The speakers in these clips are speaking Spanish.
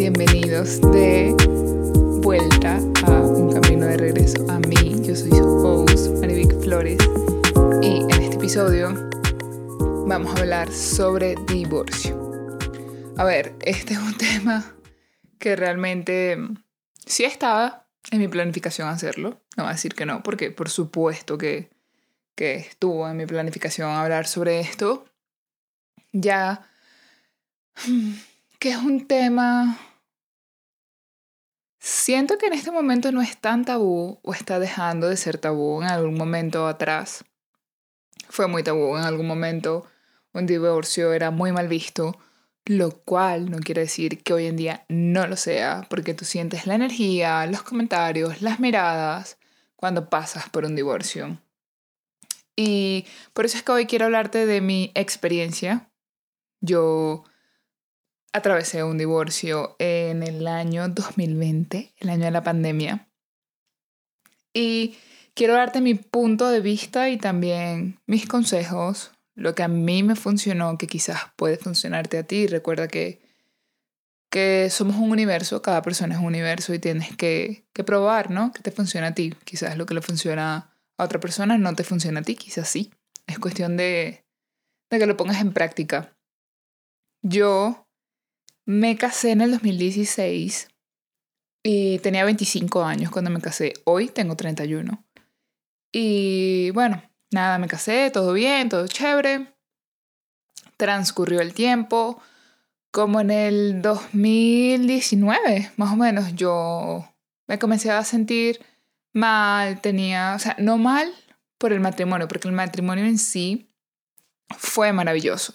bienvenidos de vuelta a un camino de regreso a mí. Yo soy su host, Marivic Flores, y en este episodio vamos a hablar sobre divorcio. A ver, este es un tema que realmente sí estaba en mi planificación hacerlo. No voy a decir que no, porque por supuesto que, que estuvo en mi planificación hablar sobre esto. Ya que es un tema... Siento que en este momento no es tan tabú o está dejando de ser tabú en algún momento atrás. Fue muy tabú en algún momento. Un divorcio era muy mal visto, lo cual no quiere decir que hoy en día no lo sea, porque tú sientes la energía, los comentarios, las miradas cuando pasas por un divorcio. Y por eso es que hoy quiero hablarte de mi experiencia. Yo atravesé un divorcio en el año 2020, el año de la pandemia. Y quiero darte mi punto de vista y también mis consejos, lo que a mí me funcionó, que quizás puede funcionarte a ti. Recuerda que, que somos un universo, cada persona es un universo y tienes que, que probar, ¿no? Que te funciona a ti. Quizás lo que le funciona a otra persona no te funciona a ti, quizás sí. Es cuestión de, de que lo pongas en práctica. Yo me casé en el 2016 y tenía 25 años cuando me casé. Hoy tengo 31. Y bueno, nada, me casé, todo bien, todo chévere. Transcurrió el tiempo. Como en el 2019, más o menos, yo me comencé a sentir mal, tenía, o sea, no mal por el matrimonio, porque el matrimonio en sí fue maravilloso.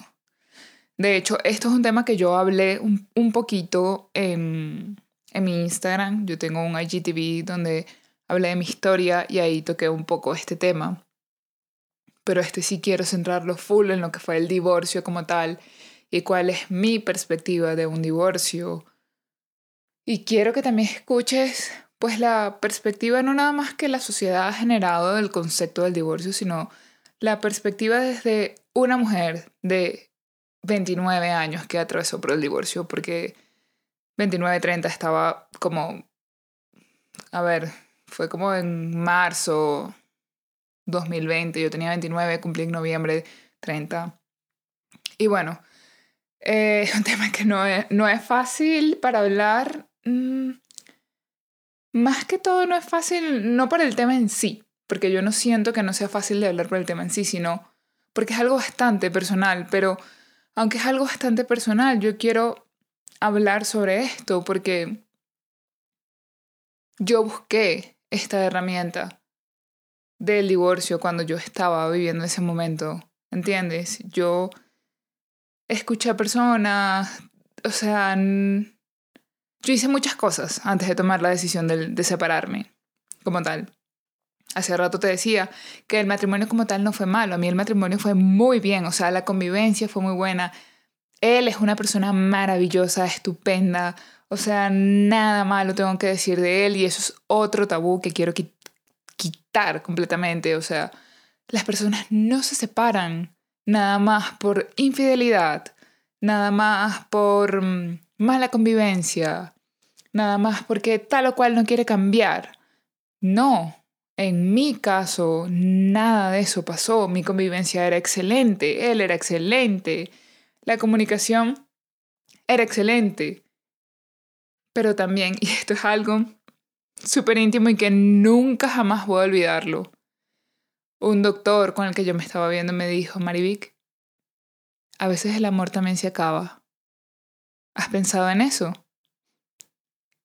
De hecho, esto es un tema que yo hablé un, un poquito en, en mi Instagram. Yo tengo un IGTV donde hablé de mi historia y ahí toqué un poco este tema. Pero este sí quiero centrarlo full en lo que fue el divorcio como tal y cuál es mi perspectiva de un divorcio. Y quiero que también escuches pues la perspectiva no nada más que la sociedad ha generado del concepto del divorcio, sino la perspectiva desde una mujer de 29 años que atravesó por el divorcio, porque 29, 30 estaba como, a ver, fue como en marzo 2020, yo tenía 29, cumplí en noviembre 30. Y bueno, eh, es un tema que no es, no es fácil para hablar. Mm, más que todo no es fácil, no por el tema en sí, porque yo no siento que no sea fácil de hablar por el tema en sí, sino porque es algo bastante personal, pero aunque es algo bastante personal, yo quiero hablar sobre esto porque yo busqué esta herramienta del divorcio cuando yo estaba viviendo ese momento, ¿entiendes? Yo escuché a personas, o sea, yo hice muchas cosas antes de tomar la decisión de, de separarme, como tal. Hace rato te decía que el matrimonio como tal no fue malo, a mí el matrimonio fue muy bien, o sea, la convivencia fue muy buena. Él es una persona maravillosa, estupenda, o sea, nada malo tengo que decir de él y eso es otro tabú que quiero quitar completamente, o sea, las personas no se separan nada más por infidelidad, nada más por mm, mala convivencia, nada más porque tal o cual no quiere cambiar. No, en mi caso, nada de eso pasó. Mi convivencia era excelente, él era excelente, la comunicación era excelente. Pero también, y esto es algo súper íntimo y que nunca jamás voy a olvidarlo, un doctor con el que yo me estaba viendo me dijo, Marivic, a veces el amor también se acaba. ¿Has pensado en eso?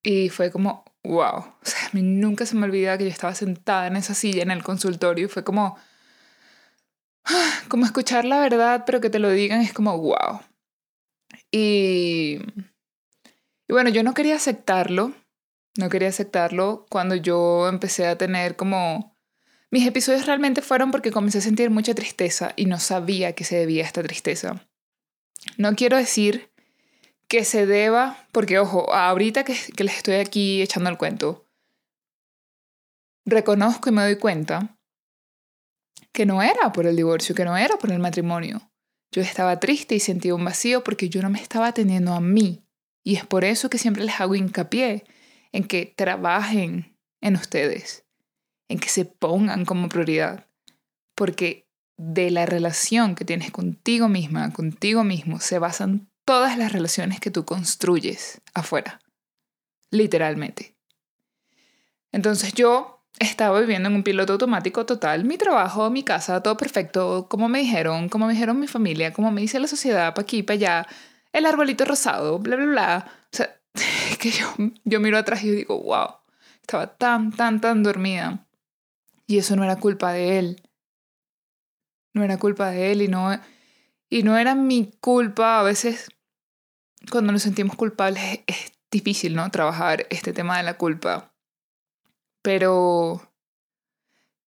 Y fue como, wow. O sea, a mí nunca se me olvida que yo estaba sentada en esa silla en el consultorio y fue como, como escuchar la verdad, pero que te lo digan es como, wow. Y, y bueno, yo no quería aceptarlo, no quería aceptarlo cuando yo empecé a tener como... Mis episodios realmente fueron porque comencé a sentir mucha tristeza y no sabía que se debía a esta tristeza. No quiero decir que se deba, porque ojo, ahorita que, que les estoy aquí echando el cuento, reconozco y me doy cuenta que no era por el divorcio, que no era por el matrimonio. Yo estaba triste y sentía un vacío porque yo no me estaba atendiendo a mí. Y es por eso que siempre les hago hincapié en que trabajen en ustedes, en que se pongan como prioridad, porque de la relación que tienes contigo misma, contigo mismo, se basan todas las relaciones que tú construyes afuera, literalmente. Entonces yo estaba viviendo en un piloto automático total, mi trabajo, mi casa, todo perfecto, como me dijeron, como me dijeron mi familia, como me dice la sociedad, para aquí, para allá, el arbolito rosado, bla, bla, bla. O sea, que yo, yo miro atrás y digo, wow, estaba tan, tan, tan dormida. Y eso no era culpa de él. No era culpa de él y no, y no era mi culpa. A veces, cuando nos sentimos culpables, es difícil, ¿no? Trabajar este tema de la culpa. Pero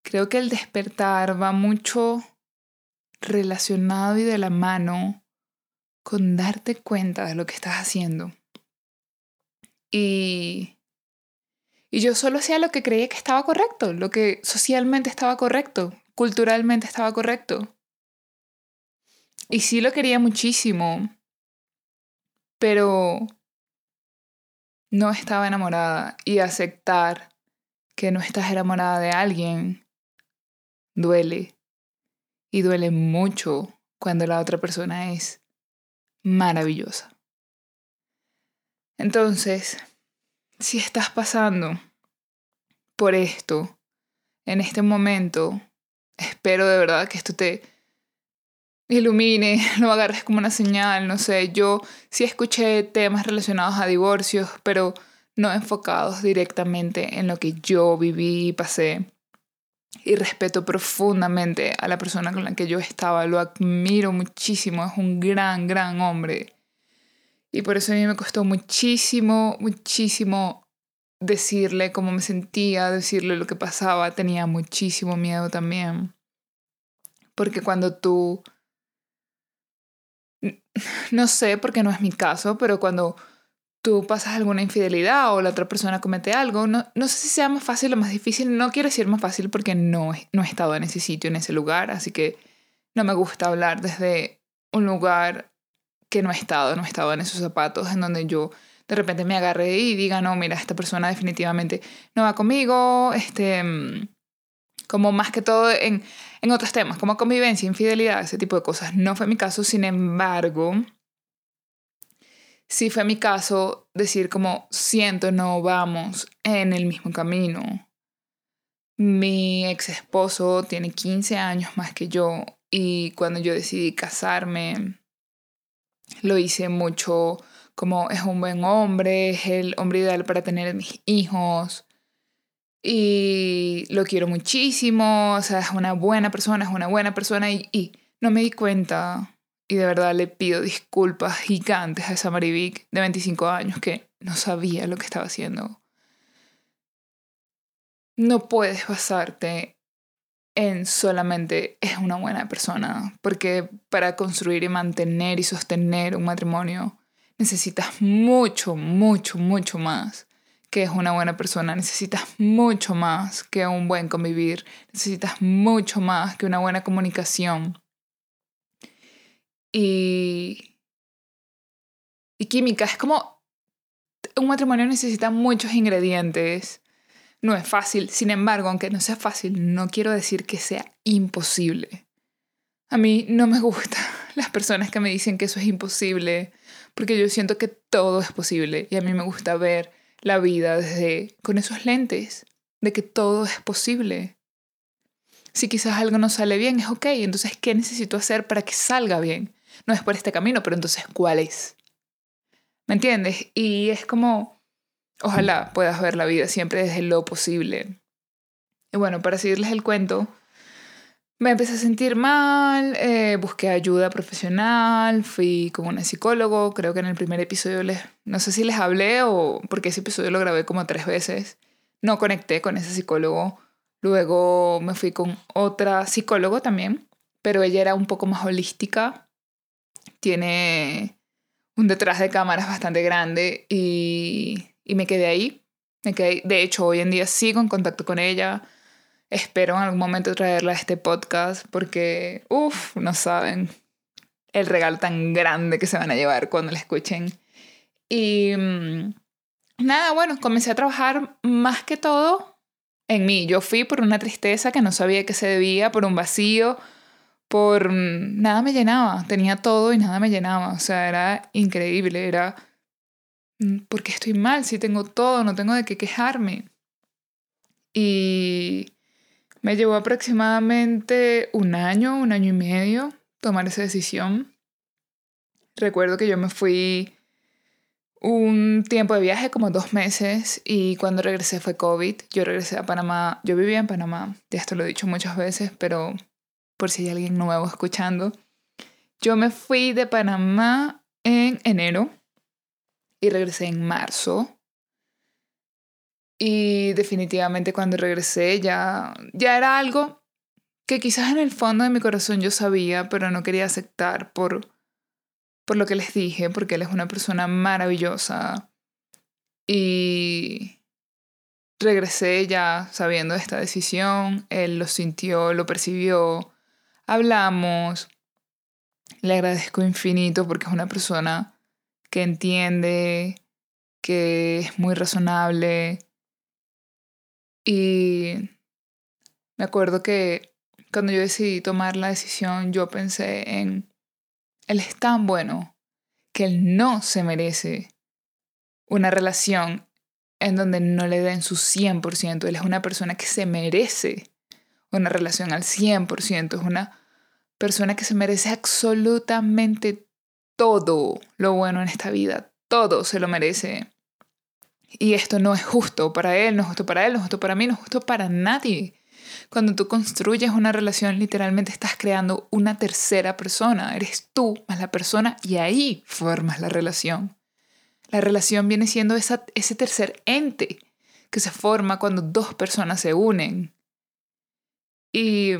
creo que el despertar va mucho relacionado y de la mano con darte cuenta de lo que estás haciendo. Y, y yo solo hacía lo que creía que estaba correcto, lo que socialmente estaba correcto, culturalmente estaba correcto. Y sí lo quería muchísimo, pero no estaba enamorada y aceptar que no estás enamorada de alguien duele. Y duele mucho cuando la otra persona es maravillosa. Entonces, si estás pasando por esto en este momento, espero de verdad que esto te ilumine, lo agarres como una señal, no sé, yo sí escuché temas relacionados a divorcios, pero no enfocados directamente en lo que yo viví y pasé. Y respeto profundamente a la persona con la que yo estaba, lo admiro muchísimo, es un gran, gran hombre. Y por eso a mí me costó muchísimo, muchísimo decirle cómo me sentía, decirle lo que pasaba, tenía muchísimo miedo también. Porque cuando tú, no sé, porque no es mi caso, pero cuando tú pasas alguna infidelidad o la otra persona comete algo, no, no sé si sea más fácil o más difícil, no quiero decir más fácil porque no, no he estado en ese sitio, en ese lugar, así que no me gusta hablar desde un lugar que no he estado, no he estado en esos zapatos en donde yo de repente me agarré y diga, no, mira, esta persona definitivamente no va conmigo, este, mm, como más que todo en, en otros temas, como convivencia, infidelidad, ese tipo de cosas. No fue mi caso, sin embargo, sí fue mi caso decir como siento no vamos en el mismo camino. Mi ex esposo tiene 15 años más que yo y cuando yo decidí casarme lo hice mucho como es un buen hombre, es el hombre ideal para tener mis hijos y lo quiero muchísimo, o sea, es una buena persona, es una buena persona y, no me di cuenta y de verdad le pido disculpas gigantes a esa Marivic de 25 años que no sabía lo que estaba haciendo. No puedes basarte en solamente es una buena persona, porque para construir y mantener y sostener un matrimonio necesitas mucho, mucho, mucho más que es una buena persona, necesitas mucho más que un buen convivir, necesitas mucho más que una buena comunicación y, y química. Es como un matrimonio necesita muchos ingredientes. No es fácil. Sin embargo, aunque no sea fácil, no quiero decir que sea imposible. A mí no me gustan las personas que me dicen que eso es imposible, porque yo siento que todo es posible y a mí me gusta ver la vida desde con esos lentes de que todo es posible. Si quizás algo no sale bien, es ok, entonces ¿qué necesito hacer para que salga bien? no es por este camino, pero entonces, ¿cuál es? ¿Me entiendes? Y es como, ojalá puedas ver la vida siempre desde lo posible. Y bueno, para seguirles el cuento, me empecé a sentir mal, eh, busqué ayuda profesional, fui con una psicólogo, creo que en el primer episodio les, no sé si les hablé o porque ese episodio lo grabé como tres veces, no conecté con ese psicólogo, luego me fui con otra psicólogo también, pero ella era un poco más holística, tiene un detrás de cámaras bastante grande y, y me quedé ahí. Me quedé, de hecho, hoy en día sigo en contacto con ella. Espero en algún momento traerla a este podcast porque, uff, no saben el regalo tan grande que se van a llevar cuando la escuchen. Y mm, nada, bueno, comencé a trabajar más que todo en mí. Yo fui por una tristeza que no sabía que se debía, por un vacío, por mm, nada me llenaba. Tenía todo y nada me llenaba. O sea, era increíble. Era, mm, ¿por qué estoy mal? Si tengo todo, no tengo de qué quejarme. Y me llevó aproximadamente un año, un año y medio tomar esa decisión. Recuerdo que yo me fui un tiempo de viaje, como dos meses, y cuando regresé fue COVID. Yo regresé a Panamá, yo vivía en Panamá, ya esto lo he dicho muchas veces, pero por si hay alguien nuevo escuchando, yo me fui de Panamá en enero y regresé en marzo. Y definitivamente cuando regresé ya, ya era algo que quizás en el fondo de mi corazón yo sabía, pero no quería aceptar por, por lo que les dije, porque él es una persona maravillosa. Y regresé ya sabiendo esta decisión, él lo sintió, lo percibió, hablamos, le agradezco infinito porque es una persona que entiende, que es muy razonable. Y me acuerdo que cuando yo decidí tomar la decisión, yo pensé en, él es tan bueno que él no se merece una relación en donde no le den su 100%. Él es una persona que se merece una relación al 100%. Es una persona que se merece absolutamente todo lo bueno en esta vida. Todo se lo merece. Y esto no es justo para él, no es justo para él, no es justo para mí, no es justo para nadie. Cuando tú construyes una relación, literalmente estás creando una tercera persona. Eres tú más la persona y ahí formas la relación. La relación viene siendo esa, ese tercer ente que se forma cuando dos personas se unen. Y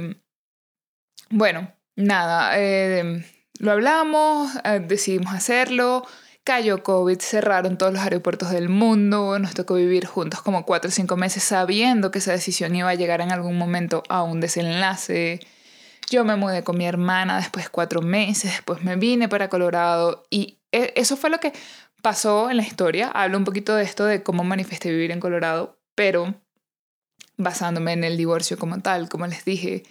bueno, nada, eh, lo hablamos, eh, decidimos hacerlo Cayó COVID, cerraron todos los aeropuertos del mundo, nos tocó vivir juntos como cuatro o cinco meses sabiendo que esa decisión iba a llegar en algún momento a un desenlace. Yo me mudé con mi hermana después cuatro meses, después me vine para Colorado y e, eso fue lo que pasó en la historia. Hablo un poquito de esto, de cómo manifesté vivir en Colorado, pero basándome en el divorcio como tal, como les dije,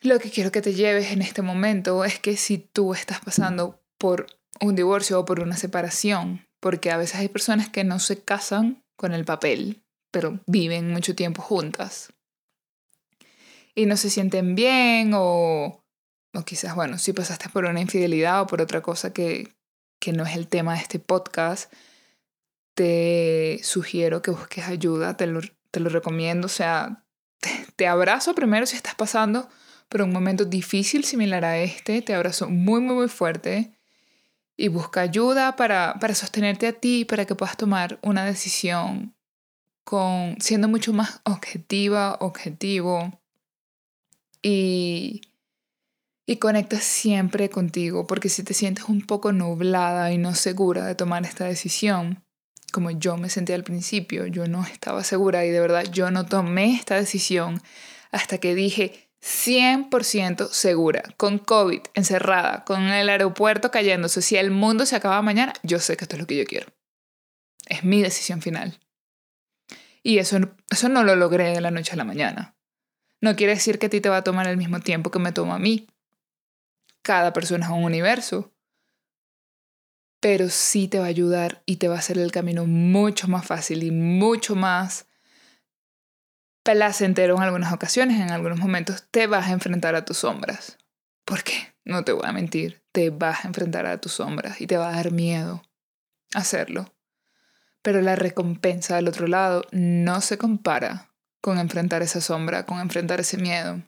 lo que quiero que te lleves en este momento es que si tú estás pasando por un divorcio o por una separación, porque a veces hay personas que no se casan con el papel, pero viven mucho tiempo juntas. Y no se sienten bien o, o quizás, bueno, si pasaste por una infidelidad o por otra cosa que, que no es el tema de este podcast, te sugiero que busques ayuda, te lo, te lo recomiendo, o sea, te, te abrazo primero si estás pasando por un momento difícil similar a este, te abrazo muy, muy, muy fuerte y busca ayuda para, para sostenerte a ti, para que puedas tomar una decisión con, siendo mucho más objetiva, objetivo y, y conecta siempre contigo, porque si te sientes un poco nublada y no segura de tomar esta decisión, como yo me sentí al principio, yo no estaba segura y de verdad yo no tomé esta decisión hasta que dije, 100% segura, con COVID encerrada, con el aeropuerto cayéndose, si el mundo se acaba mañana, yo sé que esto es lo que yo quiero. Es mi decisión final. Y eso, eso no lo logré de la noche a la mañana. No quiere decir que a ti te va a tomar el mismo tiempo que me toma a mí. Cada persona es un universo. Pero sí te va a ayudar y te va a hacer el camino mucho más fácil y mucho más placentero en algunas ocasiones, en algunos momentos te vas a enfrentar a tus sombras. ¿Por qué? No te voy a mentir, te vas a enfrentar a tus sombras y te va a dar miedo hacerlo. Pero la recompensa del otro lado no se compara con enfrentar esa sombra, con enfrentar ese miedo.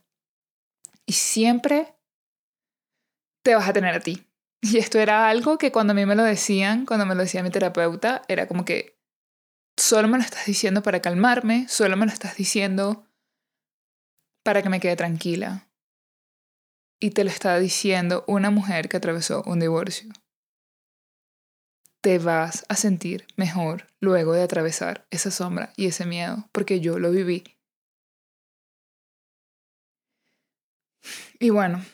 Y siempre te vas a tener a ti. Y esto era algo que cuando a mí me lo decían, cuando me lo decía mi terapeuta, era como que solo me lo estás diciendo para calmarme, solo me lo estás diciendo para que me quede tranquila. Y te lo está diciendo una mujer que atravesó un divorcio. Te vas a sentir mejor luego de atravesar esa sombra y ese miedo, porque yo lo viví. Y bueno,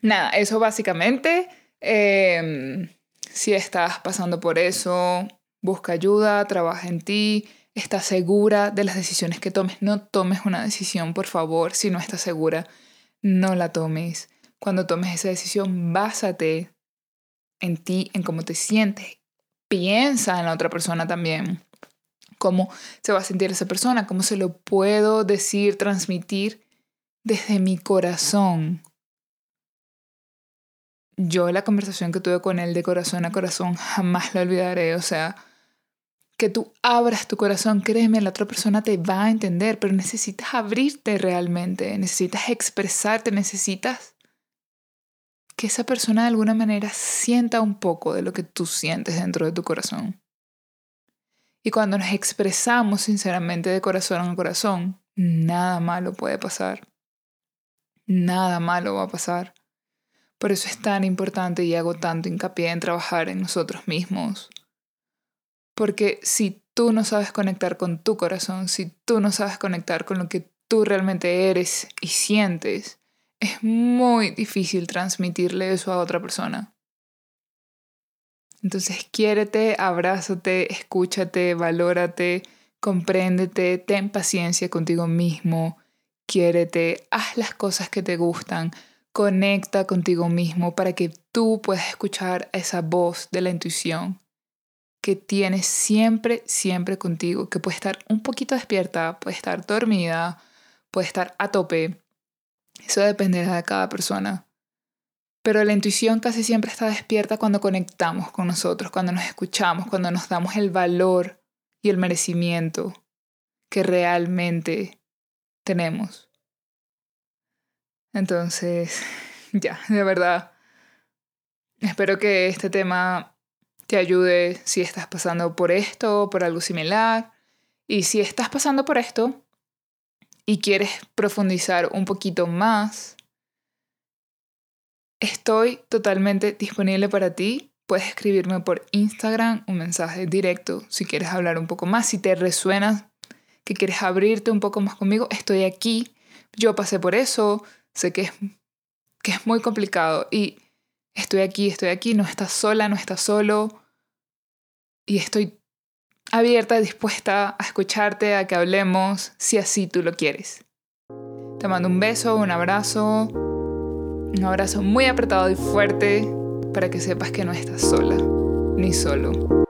nada, eso básicamente. Eh, Si estás pasando por eso, busca ayuda, trabaja en ti, estás segura de las decisiones que tomes. No tomes una decisión, por favor, si no estás segura. No la tomes. Cuando tomes esa decisión, básate en ti, en cómo te sientes. Piensa en la otra persona también. Cómo se va a sentir esa persona, cómo se lo puedo decir, transmitir desde mi corazón. Yo la conversación que tuve con él de corazón a corazón jamás la olvidaré. O sea, que tú abras tu corazón, créeme, la otra persona te va a entender, pero necesitas abrirte realmente, necesitas expresarte, necesitas que esa persona de alguna manera sienta un poco de lo que tú sientes dentro de tu corazón. Y cuando nos expresamos sinceramente de corazón a corazón, nada malo puede pasar. Nada malo va a pasar. Por eso es tan importante y hago tanto hincapié en trabajar en nosotros mismos. Porque si tú no sabes conectar con tu corazón, si tú no sabes conectar con lo que tú realmente eres y sientes, es muy difícil transmitirle eso a otra persona. Entonces, quiérete, abrázate, escúchate, valórate, compréndete, ten paciencia contigo mismo, quiérete, haz las cosas que te gustan, conecta contigo mismo para que tú puedas escuchar esa voz de la intuición que tienes siempre, siempre contigo, que puede estar un poquito despierta, puede estar dormida, puede estar a tope, eso dependerá de cada persona. Pero la intuición casi siempre está despierta cuando conectamos con nosotros, cuando nos escuchamos, cuando nos damos el valor y el merecimiento que realmente tenemos. Entonces, ya, de verdad, espero que este tema te ayude si estás pasando por esto o por algo similar. Y si estás pasando por esto, y quieres profundizar un poquito más, estoy totalmente disponible para ti. Puedes escribirme por Instagram un mensaje directo si quieres hablar un poco más, si te resuena que quieres abrirte un poco más conmigo, estoy aquí. Yo pasé por eso, sé que es, que es muy complicado y estoy aquí, estoy aquí, no estás sola, no estás solo y estoy abierta, dispuesta a escucharte, a que hablemos, si así tú lo quieres. Te mando un beso, un abrazo, un abrazo muy apretado y fuerte para que sepas que no estás sola, ni solo.